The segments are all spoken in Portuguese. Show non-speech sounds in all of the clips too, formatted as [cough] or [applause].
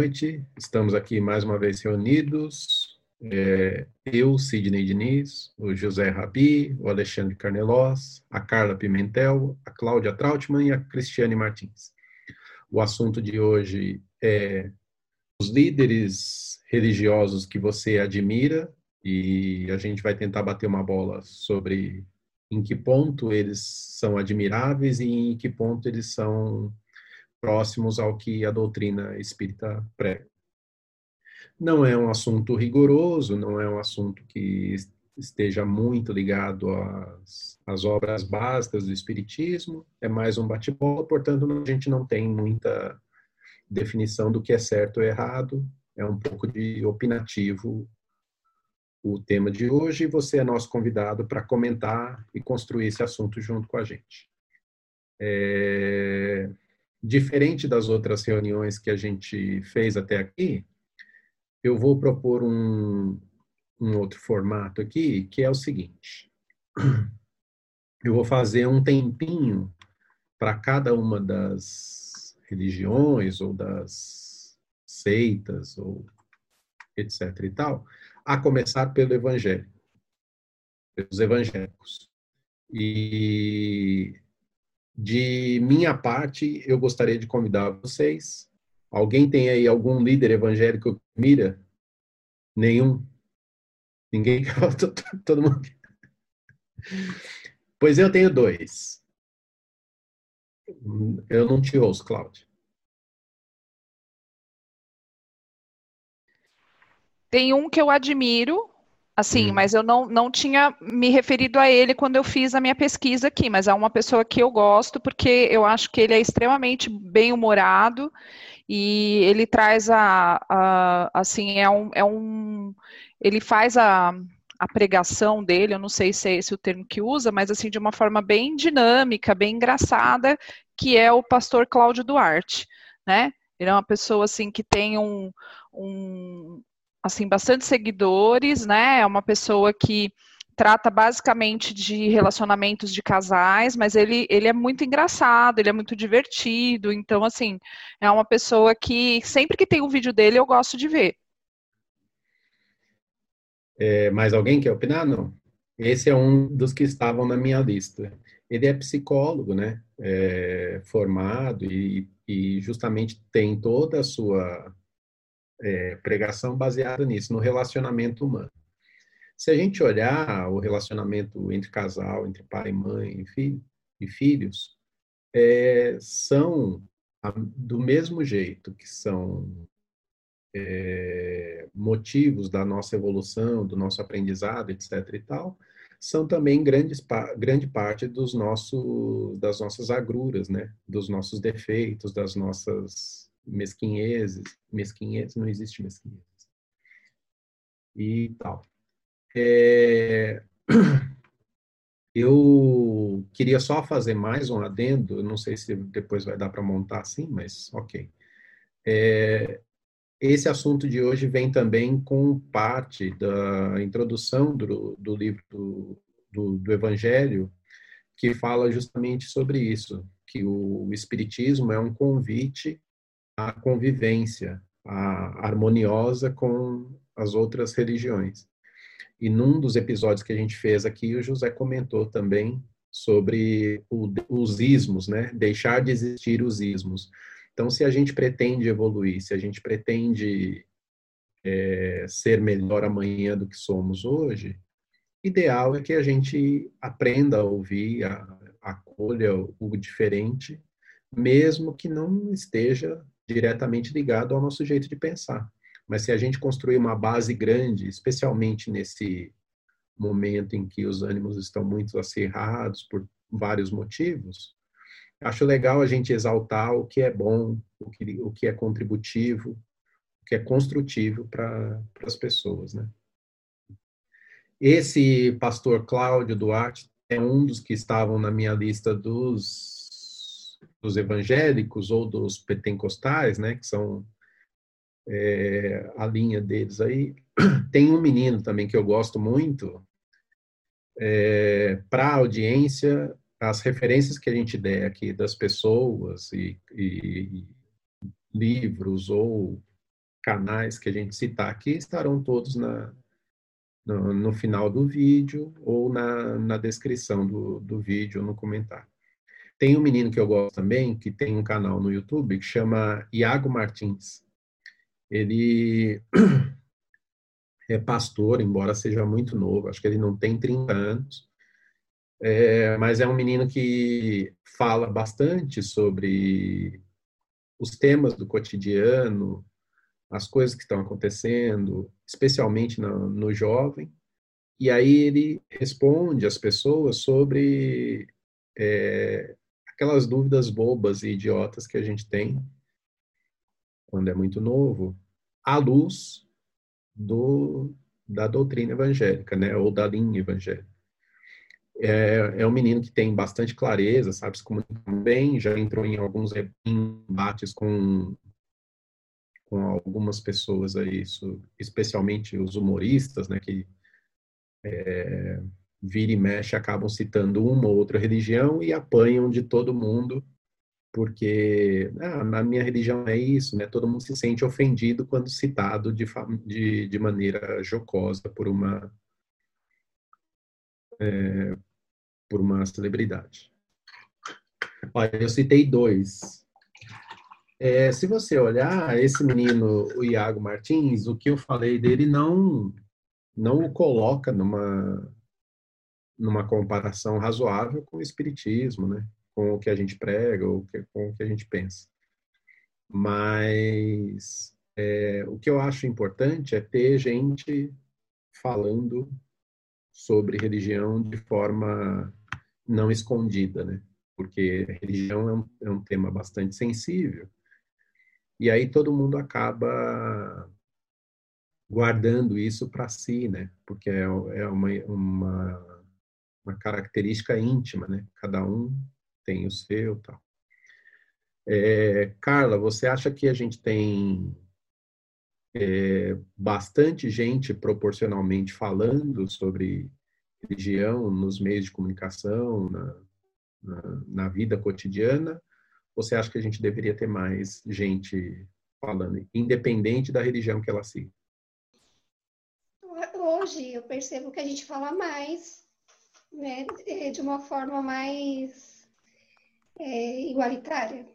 Noite. Estamos aqui mais uma vez reunidos. É, eu, Sidney Diniz, o José Rabi, o Alexandre Carnelós, a Carla Pimentel, a Cláudia Trautmann e a Cristiane Martins. O assunto de hoje é os líderes religiosos que você admira e a gente vai tentar bater uma bola sobre em que ponto eles são admiráveis e em que ponto eles são próximos ao que a doutrina espírita prega. Não é um assunto rigoroso, não é um assunto que esteja muito ligado às, às obras básicas do espiritismo, é mais um bate-bola, portanto, a gente não tem muita definição do que é certo ou errado, é um pouco de opinativo o tema de hoje e você é nosso convidado para comentar e construir esse assunto junto com a gente. É diferente das outras reuniões que a gente fez até aqui, eu vou propor um, um outro formato aqui, que é o seguinte. [clears throat] Eu vou fazer um tempinho para cada uma das religiões ou das seitas ou etc e tal, a começar pelo evangelho, pelos evangélicos. E de minha parte, eu gostaria de convidar vocês. Alguém tem aí algum líder evangélico que mira? Nenhum? Ninguém? [laughs] Todo mundo? Pois eu tenho dois. Eu não te ouço, Cláudia. Tem um que eu admiro, Assim, hum. mas eu não, não tinha me referido a ele quando eu fiz a minha pesquisa aqui, mas é uma pessoa que eu gosto porque eu acho que ele é extremamente bem-humorado e ele traz a, a, assim, é um, é um ele faz a, a pregação dele, eu não sei se é esse o termo que usa, mas assim, de uma forma bem dinâmica, bem engraçada, que é o pastor Cláudio Duarte, né? Ele é uma pessoa assim que tem um, um, assim, bastante seguidores, né? É uma pessoa que trata basicamente de relacionamentos de casais, mas ele, ele é muito engraçado, ele é muito divertido, então, assim, é uma pessoa que sempre que tem um vídeo dele eu gosto de ver. É, mais alguém quer opinar? Não. Esse é um dos que estavam na minha lista. Ele é psicólogo, né? É, formado e, e justamente tem toda a sua é, pregação baseada nisso, no relacionamento humano. Se a gente olhar o relacionamento entre casal, entre pai e mãe e, filho, e filhos, é, são do mesmo jeito que são é, motivos da nossa evolução, do nosso aprendizado, etc. e tal, são também grandes, grande parte dos nossos, das nossas agruras, né? dos nossos defeitos, das nossas mesquinhezes, mesquinhezes, não existe mesquinhezes. E tal. É... [clears throat] Eu queria só fazer mais um adendo, não sei se depois vai dar para montar assim, mas ok. É... Esse assunto de hoje vem também com parte da introdução do, do livro do, do, do Evangelho, que fala justamente sobre isso, que o Espiritismo é um convite a convivência a harmoniosa com as outras religiões. E num dos episódios que a gente fez aqui, o José comentou também sobre o, os ismos, né? Deixar de existir os ismos. Então, se a gente pretende evoluir, se a gente pretende é, ser melhor amanhã do que somos hoje, ideal é que a gente aprenda a ouvir, a, acolha o diferente, mesmo que não esteja diretamente ligado ao nosso jeito de pensar. Mas se a gente construir uma base grande, especialmente nesse momento em que os ânimos estão muito acirrados por vários motivos, acho legal a gente exaltar o que é bom, o que, o que é contributivo, o que é construtivo para as pessoas, né? Esse pastor Cláudio Duarte é um dos que estavam na minha lista dos dos evangélicos ou dos pentecostais, né, que são é, a linha deles aí. [clears throat] Tem um menino também que eu gosto muito, é, para a audiência, as referências que a gente der aqui das pessoas e, e livros ou canais que a gente citar aqui estarão todos na, no, no final do vídeo ou na, na descrição do, do vídeo, no comentário. Tem um menino que eu gosto também, que tem um canal no YouTube que chama Iago Martins. Ele [clears throat] é pastor, embora seja muito novo, acho que ele não tem 30 anos, é, mas é um menino que fala bastante sobre os temas do cotidiano, as coisas que estão acontecendo, especialmente no, no jovem, e aí ele responde às pessoas sobre é, aquelas dúvidas bobas e idiotas que a gente tem quando é muito novo, à luz do, da doutrina evangélica, né, ou da linha evangélica. É, é um menino que tem bastante clareza, sabe se comunica bem, já entrou em alguns embates com com algumas pessoas aí, isso, especialmente os humoristas, né, que é, vira e mexe acabam citando uma ou outra religião e apanham de todo mundo, porque ah, na minha religião é isso, né? Todo mundo se sente ofendido quando citado de, de, de maneira jocosa por uma é, por uma celebridade. Olha, eu citei dois é, se você olhar esse menino, o Iago Martins, o que eu falei dele não não o coloca numa numa comparação razoável com o espiritismo, né? Com o que a gente prega ou com o que a gente pensa. Mas é, o que eu acho importante é ter gente falando sobre religião de forma não escondida, né? Porque religião é um, é um tema bastante sensível e aí todo mundo acaba guardando isso para si, né? Porque é, é uma, uma, uma, característica íntima, né? Cada um tem o seu tal. É, Carla, você acha que a gente tem é, bastante gente proporcionalmente falando sobre religião nos meios de comunicação, na, na, na vida cotidiana? você acha que a gente deveria ter mais gente falando, independente da religião que ela siga? Hoje eu percebo que a gente fala mais, né, de uma forma mais é, igualitária.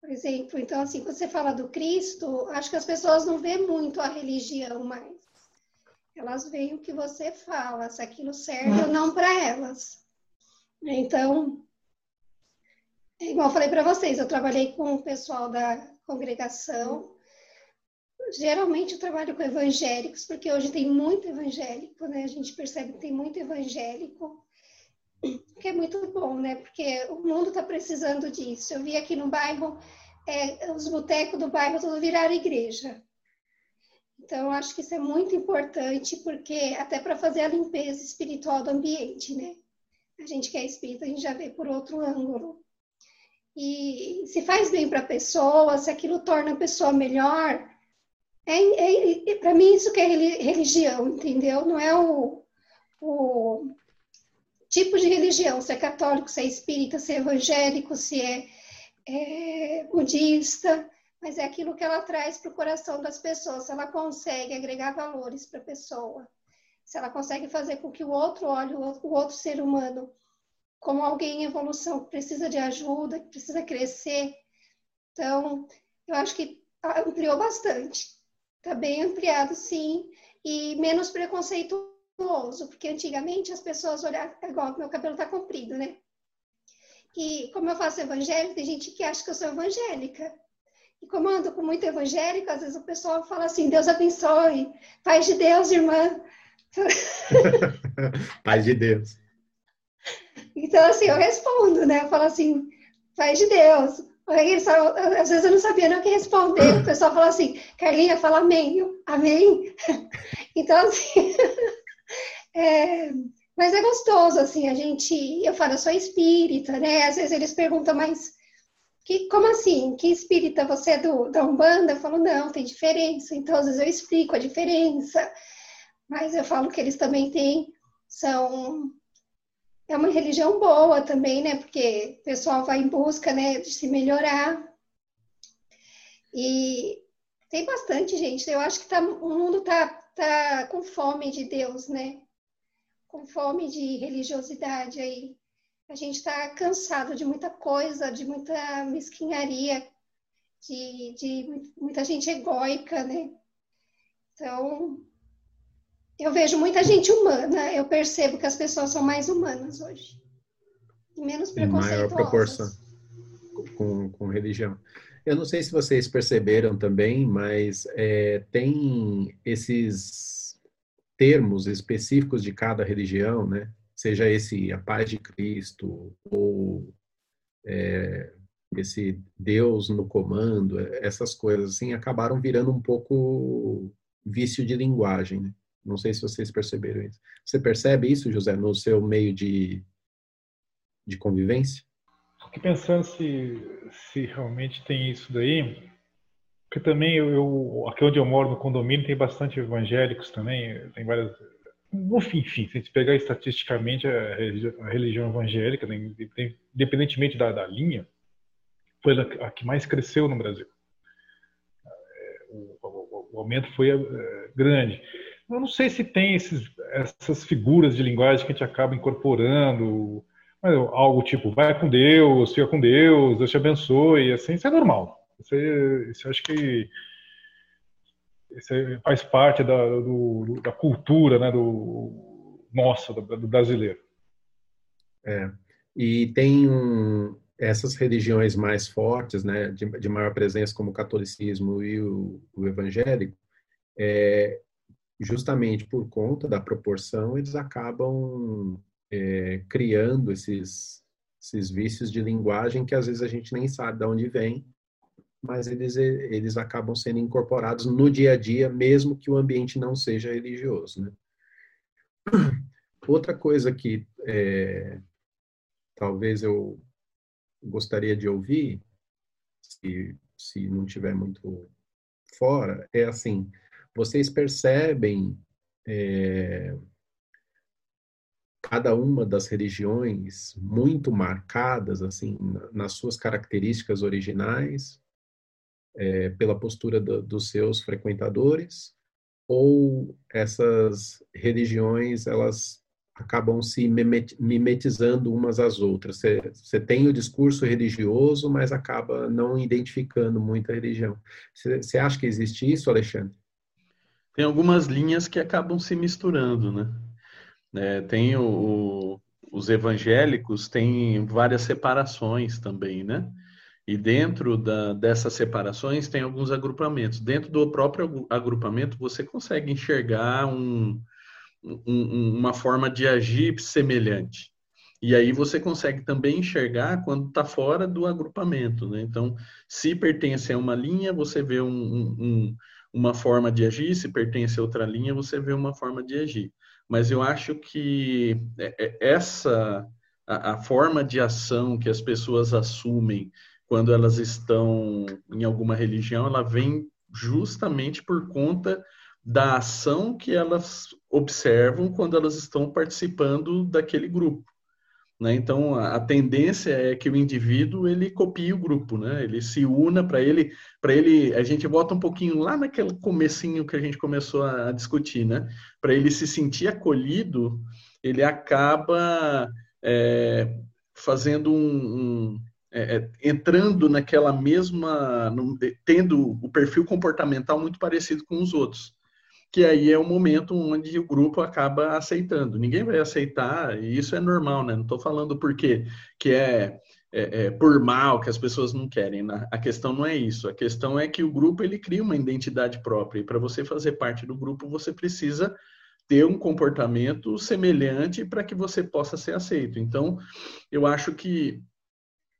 Por exemplo, então assim, quando você fala do Cristo, acho que as pessoas não veem muito a religião mais. Elas veem o que você fala, se aquilo serve ou não para elas. Então, igual eu falei para vocês, eu trabalhei com o pessoal da congregação. Geralmente eu trabalho com evangélicos, porque hoje tem muito evangélico, né? A gente percebe que tem muito evangélico, que é muito bom, né? Porque o mundo está precisando disso. Eu vi aqui no bairro, é, os botecos do bairro tudo viraram igreja. Então, acho que isso é muito importante, porque até para fazer a limpeza espiritual do ambiente, né? A gente que é espírita, a gente já vê por outro ângulo e se faz bem para a pessoa, se aquilo torna a pessoa melhor, é, é para mim isso que é religião, entendeu? Não é o, o tipo de religião, se é católico, se é espírita, se é evangélico, se é, é budista, mas é aquilo que ela traz para o coração das pessoas, se ela consegue agregar valores para a pessoa, se ela consegue fazer com que o outro olhe o outro ser humano como alguém em evolução que precisa de ajuda, que precisa crescer. Então, eu acho que ampliou bastante. Está bem ampliado, sim, e menos preconceituoso, porque antigamente as pessoas olhavam, igual meu cabelo está comprido, né? E como eu faço evangélico, tem gente que acha que eu sou evangélica. E como eu ando com muito evangélico, às vezes o pessoal fala assim: Deus abençoe, paz de Deus, irmã. [laughs] paz de Deus. Então, assim, eu respondo, né? Eu falo assim, paz de Deus. Só, às vezes eu não sabia nem o que responder. O pessoal fala assim, Carlinha, fala amém. Eu, amém? [laughs] Então, assim, [laughs] é, mas é gostoso, assim, a gente, eu falo, eu sou espírita, né? Às vezes eles perguntam, mas que, como assim? Que espírita você é do, da Umbanda? Eu falo, não, tem diferença. Então, às vezes eu explico a diferença, mas eu falo que eles também têm, são é uma religião boa também, né? Porque o pessoal vai em busca, né, de se melhorar. E tem bastante gente. Eu acho que tá, o mundo tá, tá com fome de Deus, né? Com fome de religiosidade aí. A gente está cansado de muita coisa, de muita mesquinharia, de, de muita gente egóica, né? Então, eu vejo muita gente humana. Eu percebo que as pessoas são mais humanas hoje. E menos preconceituosas. Em maior proporção com, com religião. Eu não sei se vocês perceberam também, mas é, tem esses termos específicos de cada religião, né? Seja esse a paz de Cristo ou é, esse Deus no comando, essas coisas assim acabaram virando um pouco vício de linguagem. Né? Não sei se vocês perceberam isso. Você percebe isso, José, no seu meio de, de convivência? Fiquei pensando se, se realmente tem isso daí, porque também eu, eu, aqui onde eu moro, no condomínio, tem bastante evangélicos também, tem várias... Enfim, enfim se a gente pegar estatisticamente a religião, a religião evangélica, né, independentemente da, da linha, foi a que mais cresceu no Brasil. É, o, o, o aumento foi é, grande. Eu não sei se tem esses, essas figuras de linguagem que a gente acaba incorporando, algo tipo, vai com Deus, fica com Deus, Deus te abençoe, assim, isso é normal. Isso, é, isso acho que isso faz parte da, do, da cultura né, do, nossa, do, do brasileiro. É. E tem um, essas religiões mais fortes, né, de, de, maior presença, como o catolicismo e o, o evangélico, é, justamente por conta da proporção, eles acabam é, criando esses, esses vícios de linguagem que às vezes a gente nem sabe de onde vem, mas eles, eles acabam sendo incorporados no dia a dia, mesmo que o ambiente não seja religioso. Né? Outra coisa que é, talvez eu gostaria de ouvir, se, se não tiver muito fora, é assim: vocês percebem é, cada uma das religiões muito marcadas assim nas suas características originais é, pela postura do, dos seus frequentadores ou essas religiões elas acabam se mimetizando umas às outras. Você, você tem o discurso religioso mas acaba não identificando muita religião. Você, acha que existe isso Alexandre? Tem algumas linhas que acabam se misturando né? É, tem o, os evangélicos têm várias separações também, né? E dentro da, dessas separações tem alguns agrupamentos. Dentro do próprio agrupamento você consegue enxergar um, um, uma forma de agir semelhante. E aí você consegue também enxergar quando está fora do agrupamento. Né? Então, se pertence a uma linha, você vê um, um, uma forma de agir, se pertence a outra linha, você vê uma forma de agir mas eu acho que é, é, essa a, a, forma de ação que as pessoas assumem quando elas estão em alguma religião, ela vem justamente por conta da ação que elas observam quando elas estão participando daquele grupo. Né? Então, a, tendência é que o indivíduo ele copie o grupo, né? ele se una para ele, para ele, a gente volta um pouquinho lá naquele comecinho que a gente começou a, discutir, né? para ele se sentir acolhido, ele acaba é, fazendo um, um é entrando naquela mesma, no, tendo o perfil comportamental muito parecido com os outros que aí é o momento onde o grupo acaba aceitando. Ninguém vai aceitar, e isso é normal, né? Não estou falando porque que é, é, é, por mal que as pessoas não querem. Né? A questão não é isso. A questão é que o grupo ele cria uma identidade própria. E para você fazer parte do grupo, você precisa ter um comportamento semelhante para que você possa ser aceito. Então, eu acho que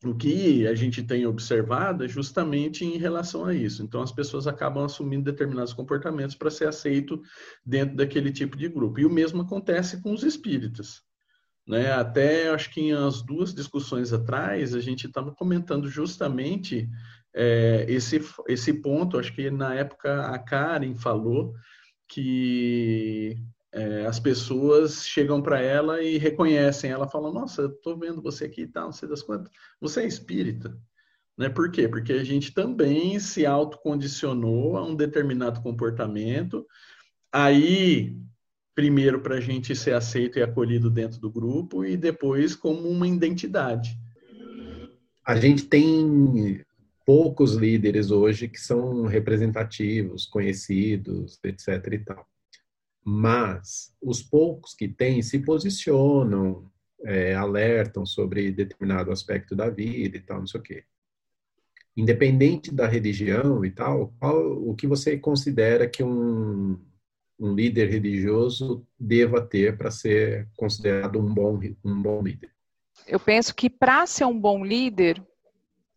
o que a gente tem observado é justamente em relação a isso. Então, as pessoas acabam assumindo determinados comportamentos para ser aceito dentro daquele tipo de grupo. E o mesmo acontece com os espíritas. Né? Até acho que em as duas discussões atrás, a gente estava comentando justamente é, esse, esse ponto. Acho que na época a Karen falou que é, as pessoas chegam para ela e reconhecem ela, falam: Nossa, eu estou vendo você aqui e tal, não sei das quantas. Você é espírita? Né? Por quê? Porque a gente também se autocondicionou a um determinado comportamento. Aí, primeiro para a gente ser aceito e acolhido dentro do grupo, e depois como uma identidade. A gente tem poucos líderes hoje que são representativos, conhecidos, etc. e tal. Mas os poucos que têm se posicionam, é, alertam sobre determinado aspecto da vida e tal, não sei o quê independente da religião e tal, qual, o que você considera que um, um líder religioso deva ter para ser considerado um bom, um bom líder? Eu penso que para ser um bom líder,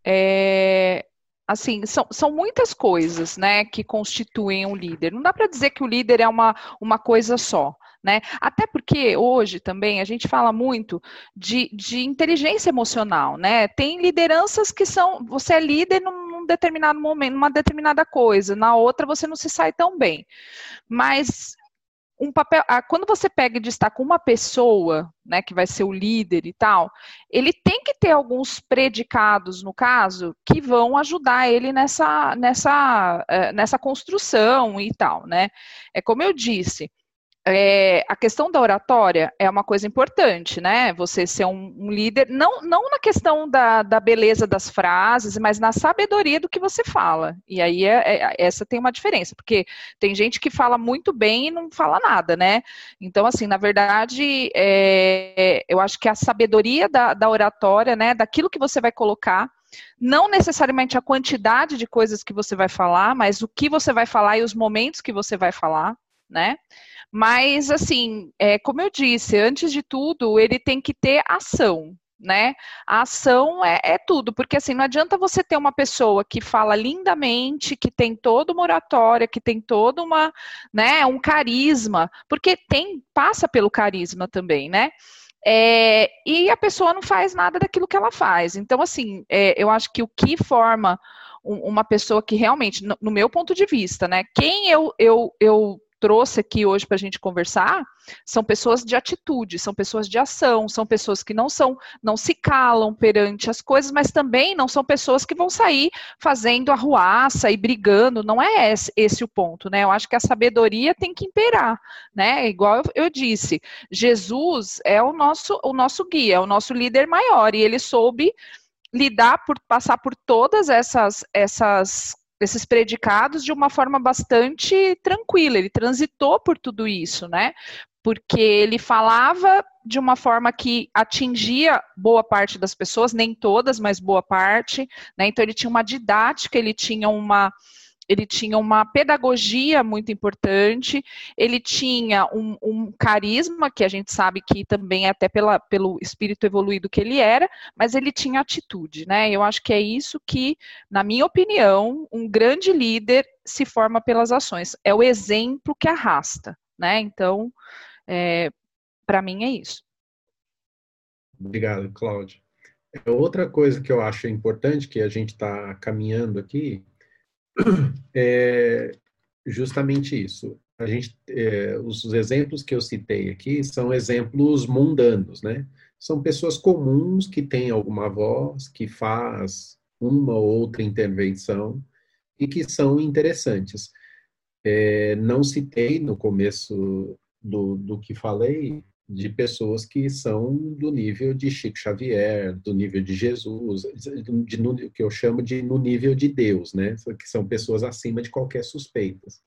é, assim, são, são muitas coisas, né, que constituem um líder. Não dá para dizer que o líder é uma, uma coisa só. Né? Até porque hoje também a gente fala muito de, de inteligência emocional, né? Tem lideranças que são, você é líder num, determinado momento, numa determinada coisa, na outra você não se sai tão bem. Mas um papel, quando você pega e destaca uma pessoa, né, que vai ser o líder e tal, ele tem que ter alguns predicados, no caso, que vão ajudar ele nessa, nessa, eh, nessa construção e tal, né? É como eu disse, é, a questão da oratória é uma coisa importante, né? Você ser um, um líder, não, não na questão da, da, beleza das frases, mas na sabedoria do que você fala. E aí é, é, essa tem uma diferença, porque tem gente que fala muito bem e não fala nada, né? Então, assim, na verdade, é, eu acho que a sabedoria da, da oratória, né? Daquilo que você vai colocar não necessariamente a quantidade de coisas que você vai falar, mas o que você vai falar e os momentos que você vai falar, né? Mas, assim, é, como eu disse, antes de tudo, ele tem que ter ação, né? A ação é, é, tudo, porque assim, não adianta você ter uma pessoa que fala lindamente, que tem toda uma oratória, que tem toda uma, né, um carisma, porque tem, passa pelo carisma também, né? É, e a pessoa não faz nada daquilo que ela faz. Então, assim, é, eu acho que o que forma um, uma pessoa que realmente, no, no, meu ponto de vista, né, quem eu, eu, eu trouxe aqui hoje para a gente conversar são pessoas de atitude, são pessoas de ação, são pessoas que não são, não se calam perante as coisas, mas também não são pessoas que vão sair fazendo arruaça e brigando. Não é esse, esse o ponto, né? Eu acho que a sabedoria tem que imperar, né? Igual eu, eu disse, Jesus é o nosso, o nosso guia, é o nosso líder maior e ele soube lidar por passar por todas essas essas desses predicados de uma forma bastante tranquila. Ele transitou por tudo isso, né? Porque ele falava de uma forma que atingia boa parte das pessoas, nem todas, mas boa parte, né? Então ele tinha uma didática, ele tinha uma ele tinha uma pedagogia muito importante, ele tinha um, um, carisma, que a gente sabe que também é até pela, pelo espírito evoluído que ele era, mas ele tinha atitude, né? Eu acho que é isso que, na minha opinião, um grande líder se forma pelas ações. É o exemplo que arrasta, né? Então, é, para mim é isso. Obrigado, Cláudia. Outra coisa que eu acho importante, que a gente está caminhando aqui, [coughs] é justamente isso. A gente, é, os exemplos que eu citei aqui são exemplos mundanos, né? São pessoas comuns que têm alguma voz, que faz uma ou outra intervenção e que são interessantes. É, não citei no começo do, do que falei de pessoas que são do nível de Chico Xavier, do nível de Jesus, de, de, que eu chamo de no nível de Deus, né? Que são pessoas acima de qualquer suspeitas.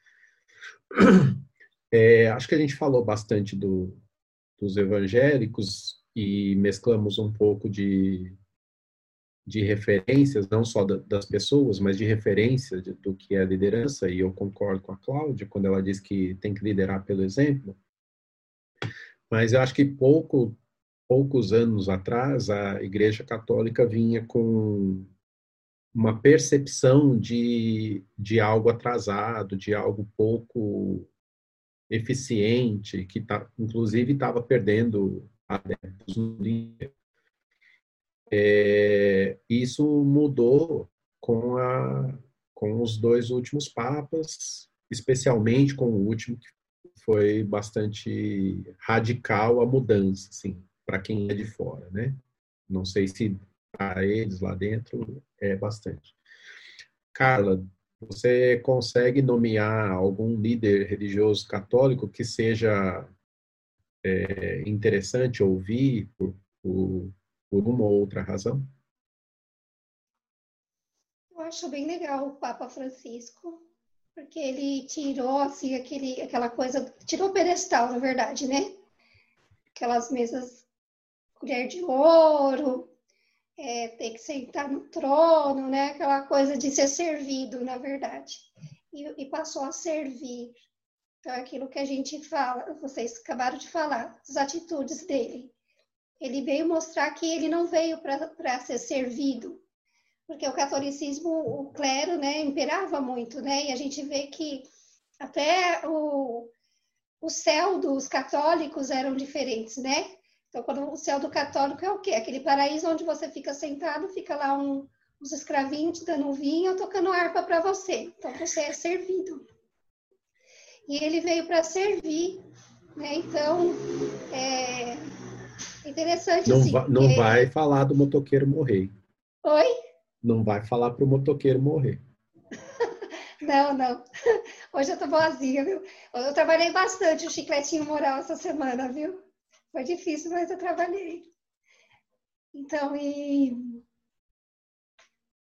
É, acho que a gente falou bastante do, dos evangélicos e mesclamos um pouco de, de referências, não só da, das pessoas, mas de referência de, do que é liderança, e eu concordo com a Cláudia quando ela diz que tem que liderar pelo exemplo. Mas eu acho que pouco, poucos anos atrás, a Igreja Católica vinha com uma percepção de, de algo atrasado, de algo pouco eficiente, que tá, inclusive estava perdendo adeptos no dia. É, isso mudou com, a, com os dois últimos papas, especialmente com o último, que foi bastante radical a mudança, assim, para quem é de fora, né? Não sei se para eles lá dentro é bastante. Carla, você consegue nomear algum líder religioso católico que seja é, interessante ouvir por, por, por uma ou outra razão? Eu acho bem legal o Papa Francisco, porque ele tirou assim aquele, aquela coisa, tirou o pedestal, na verdade, né? Aquelas mesas colher de ouro, é, ter que sentar no trono, né? Aquela coisa de ser servido, na verdade. E, e passou a servir. Então, é aquilo que a gente fala, vocês acabaram de falar, as atitudes dele. Ele veio mostrar que ele não veio para ser servido, porque o catolicismo, o clero, né, imperava muito, né? E a gente vê que até o, o céu dos católicos eram diferentes, né? Então, quando o céu do católico é o quê? Aquele paraíso onde você fica sentado, fica lá um, uns escravinhos te dando vinho, tocando harpa para você. Então, você é servido. E ele veio para servir, né? Então, é interessante. Não, assim, vai, não porque... vai falar do motoqueiro morrer. Oi? Não vai falar para o motoqueiro morrer. [laughs] não, não. [laughs] Hoje eu tô boazinha, viu? Eu trabalhei bastante o chicletinho moral essa semana, viu? Foi difícil, mas eu trabalhei. Então, e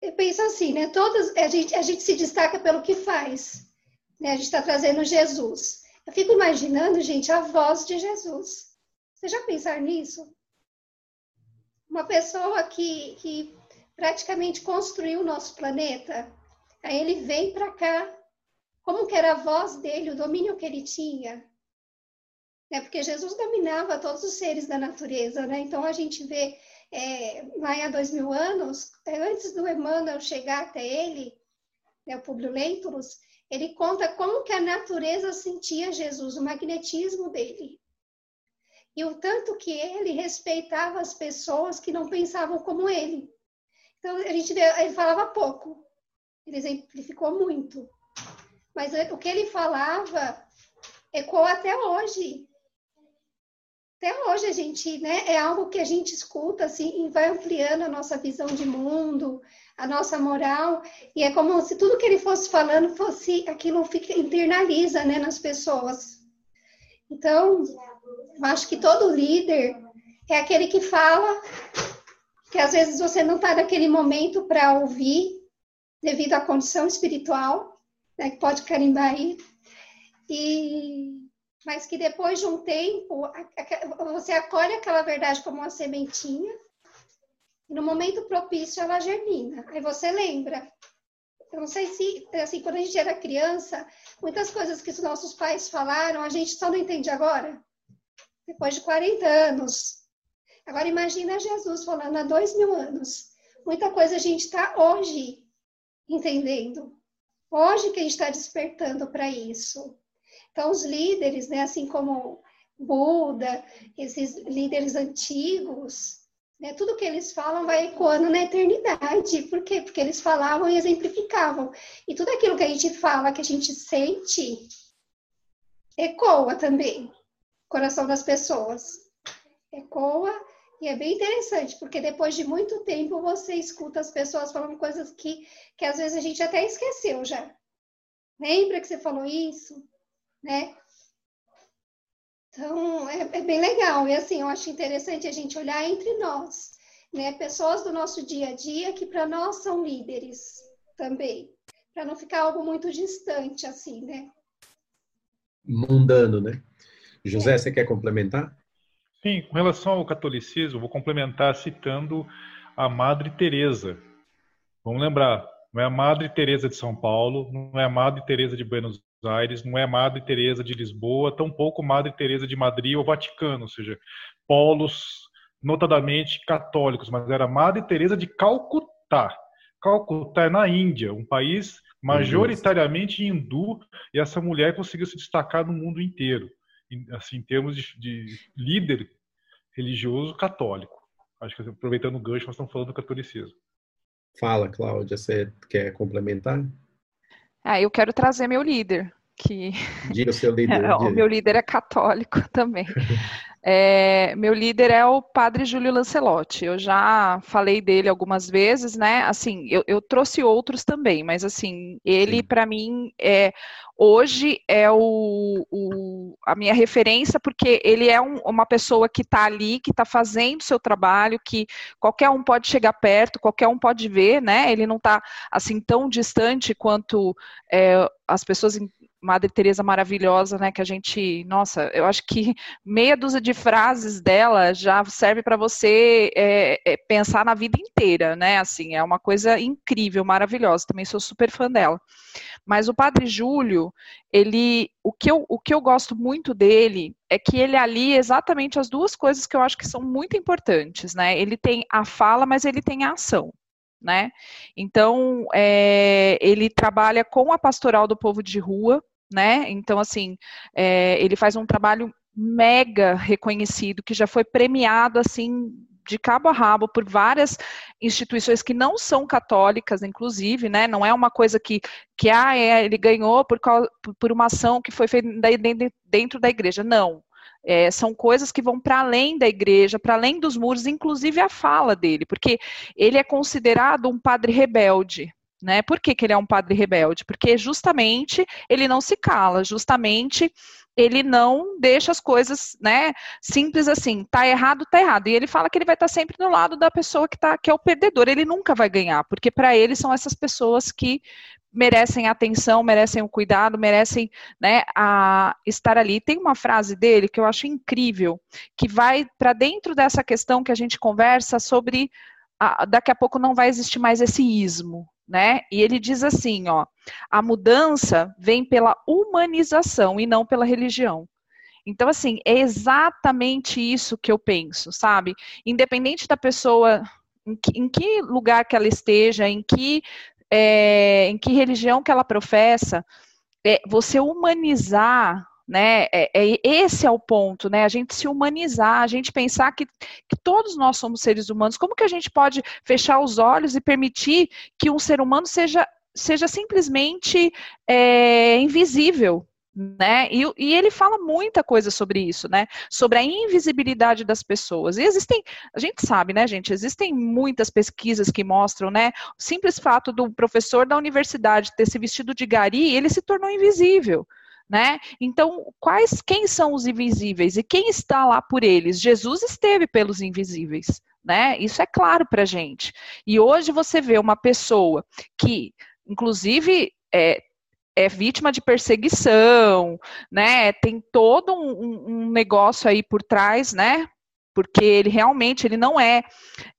eu penso assim, né? Todos, a gente, a gente se destaca pelo que faz. Né? A gente está trazendo Jesus. Eu fico imaginando, gente, a voz de Jesus. Você já pensaram nisso? Uma pessoa que, que praticamente construiu o nosso planeta, aí ele vem para cá. Como que era a voz dele, o domínio que ele tinha? né? Porque Jesus dominava todos os seres da natureza, né? Então a gente vê é, lá há dois mil anos, é, antes do Emmanuel chegar até ele, né, o Publio Lentulus, ele conta como que a natureza sentia Jesus, o magnetismo dele. E o tanto que ele respeitava as pessoas que não pensavam como ele. Então, a gente ele falava pouco, ele exemplificou muito. Mas o que ele falava ecoa até hoje até hoje a gente, né, é algo que a gente escuta assim e vai ampliando a nossa visão de mundo, a nossa moral, e é como se tudo que ele fosse falando fosse aquilo fica internaliza, né, nas pessoas. Então, eu acho que todo líder é aquele que fala que às vezes você não está naquele momento para ouvir devido à condição espiritual, né, que pode carimbar aí. E mas que depois de um tempo você acolhe aquela verdade como uma sementinha e no momento propício ela germina. Aí você lembra. Eu não sei se, assim, quando a gente era criança, muitas coisas que os nossos pais falaram, a gente só não entende agora. Depois de 40 anos. Agora imagina Jesus falando há dois mil anos. Muita coisa a gente está hoje entendendo. Hoje que a gente está despertando para isso. Então, os líderes, né, assim como Buda, esses líderes antigos, né, tudo que eles falam vai ecoando na eternidade. Por quê? Porque eles falavam e exemplificavam. E tudo aquilo que a gente fala, que a gente sente, ecoa também coração das pessoas. Ecoa e é bem interessante, porque depois de muito tempo você escuta as pessoas falando coisas que, que às vezes a gente até esqueceu já. Lembra que você falou isso? né? Então, é, é, bem legal. E assim, eu acho interessante a gente olhar entre nós, né? Pessoas do nosso dia a dia que para nós são líderes também, para não ficar algo muito distante, assim, né? Mundano, né? José, é. você quer complementar? Sim, com relação ao catolicismo, vou complementar citando a Madre Teresa. Vamos lembrar, não é a Madre Teresa de São Paulo, não é a Madre Teresa de Buenos Aires, não é Madre Teresa de Lisboa, tampouco Madre Teresa de Madrid ou Vaticano, ou seja, polos notadamente católicos, mas era Madre Teresa de Calcutá. Calcutá é na Índia, um país majoritariamente hindu, e essa mulher conseguiu se destacar no mundo inteiro, assim, em termos de, de líder religioso católico. Acho que aproveitando o gancho, nós estamos falando do catolicismo. Fala, Cláudia, você quer complementar? Ah, eu quero trazer meu líder, que Diga o seu [laughs] líder. o meu líder é católico [laughs] também. É, meu líder é o padre Júlio Lancelotti. Eu já falei dele algumas vezes, né? Assim, eu, eu trouxe outros também, mas assim, ele para mim é hoje é o, o, a minha referência, porque ele é um, uma pessoa que está ali, que está fazendo o seu trabalho, que qualquer um pode chegar perto, qualquer um pode ver, né? Ele não está assim tão distante quanto é, as pessoas Madre Teresa maravilhosa, né? Que a gente, nossa, eu acho que [laughs] meia dúzia de frases dela já serve para você é, é, pensar na vida inteira, né? Assim, é uma coisa incrível, maravilhosa. Também sou super fã dela. Mas o Padre Júlio, ele, o que eu, o que eu gosto muito dele é que ele ali exatamente as duas coisas que eu acho que são muito importantes, né? Ele tem a fala, mas ele tem a ação né? Então, é, ele trabalha com a pastoral do povo de rua, né? Então, assim, é, ele faz um trabalho mega reconhecido, que já foi premiado, assim, de cabo a rabo por várias instituições que não são católicas, inclusive, né? Não é uma coisa que, que ah, é, ele ganhou por, por uma ação que foi feita dentro da igreja. Não. É, são coisas que vão para além da igreja, para além dos muros, inclusive a fala dele, porque ele é considerado um padre rebelde, né? Por que, que ele é um padre rebelde? Porque justamente ele não se cala, justamente ele não deixa as coisas, né, simples assim, tá errado, tá errado. E ele fala que ele vai estar sempre do lado da pessoa que tá, que é o perdedor. Ele nunca vai ganhar, porque para ele são essas pessoas que merecem atenção, merecem o cuidado, merecem, né, a estar ali. Tem uma frase dele que eu acho incrível, que vai para dentro dessa questão que a gente conversa sobre daqui a pouco não vai existir mais esse ismo, né? E ele diz assim, ó, a mudança vem pela humanização e não pela religião. Então, assim, é exatamente isso que eu penso, sabe? Independente da pessoa, em que, em que lugar que ela esteja, em que, é, em que religião que ela professa, é, você humanizar né? É, é, esse é o ponto, né? A gente se humanizar, a gente pensar que, que todos nós somos seres humanos. Como que a gente pode fechar os olhos e permitir que um ser humano seja, seja simplesmente é, invisível? Né? E, e, ele fala muita coisa sobre isso, né? Sobre a invisibilidade das pessoas. E existem, a gente sabe, né, gente? Existem muitas pesquisas que mostram, né? O simples fato do professor da universidade ter se vestido de gari, ele se tornou invisível né? Então, quais quem são os invisíveis e quem está lá por eles? Jesus esteve pelos invisíveis, né? Isso é claro para gente. E hoje você vê uma pessoa que, inclusive, é, é vítima de perseguição, né? Tem todo um, um negócio aí por trás, né? Porque ele realmente ele não é,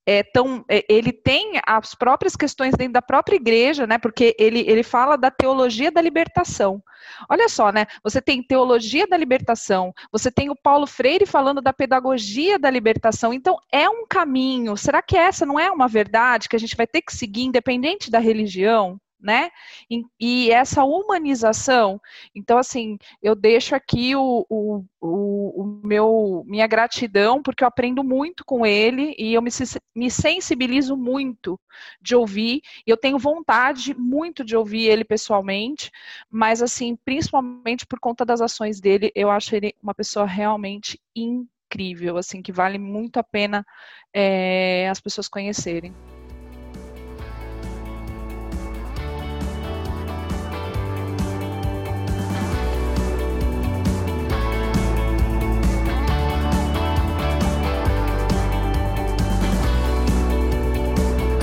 é tão é, ele tem as próprias questões dentro da própria igreja, né? Porque ele, ele fala da teologia da libertação. Olha só, né? Você tem teologia da libertação, você tem o Paulo Freire falando da pedagogia da libertação. Então é um caminho. Será que essa não é uma verdade que a gente vai ter que seguir independente da religião? Né? E, e, essa humanização, então assim, eu deixo aqui o, o, o, o, meu minha gratidão porque eu aprendo muito com ele e eu me, me sensibilizo muito de ouvir. E eu tenho vontade muito de ouvir ele pessoalmente, mas assim, principalmente por conta das ações dele, eu acho ele uma pessoa realmente incrível, assim, que vale muito a pena é, as pessoas conhecerem.